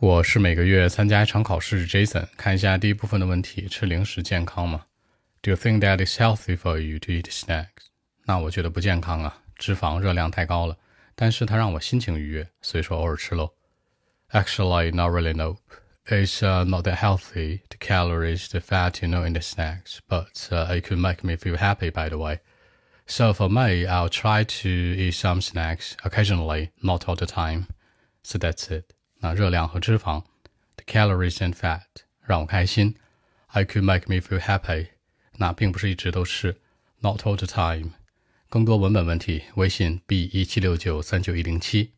我是每个月参加一场考试，Jason。看一下第一部分的问题：吃零食健康吗？Do you think that it's healthy for you to eat snacks？那我觉得不健康啊，脂肪热量太高了。但是它让我心情愉悦，所以说偶尔吃喽。Actually, not really. No, it's uh, not that healthy. The calories, the fat, you know, in the snacks, but uh, it could make me feel happy. By the way, so for me, I'll try to eat some snacks occasionally, not all the time. So that's it. 那热量和脂肪，the calories and fat 让我开心，I could make me feel happy。那并不是一直都是，not all the time。更多文本问题，微信 b 一七六九三九一零七。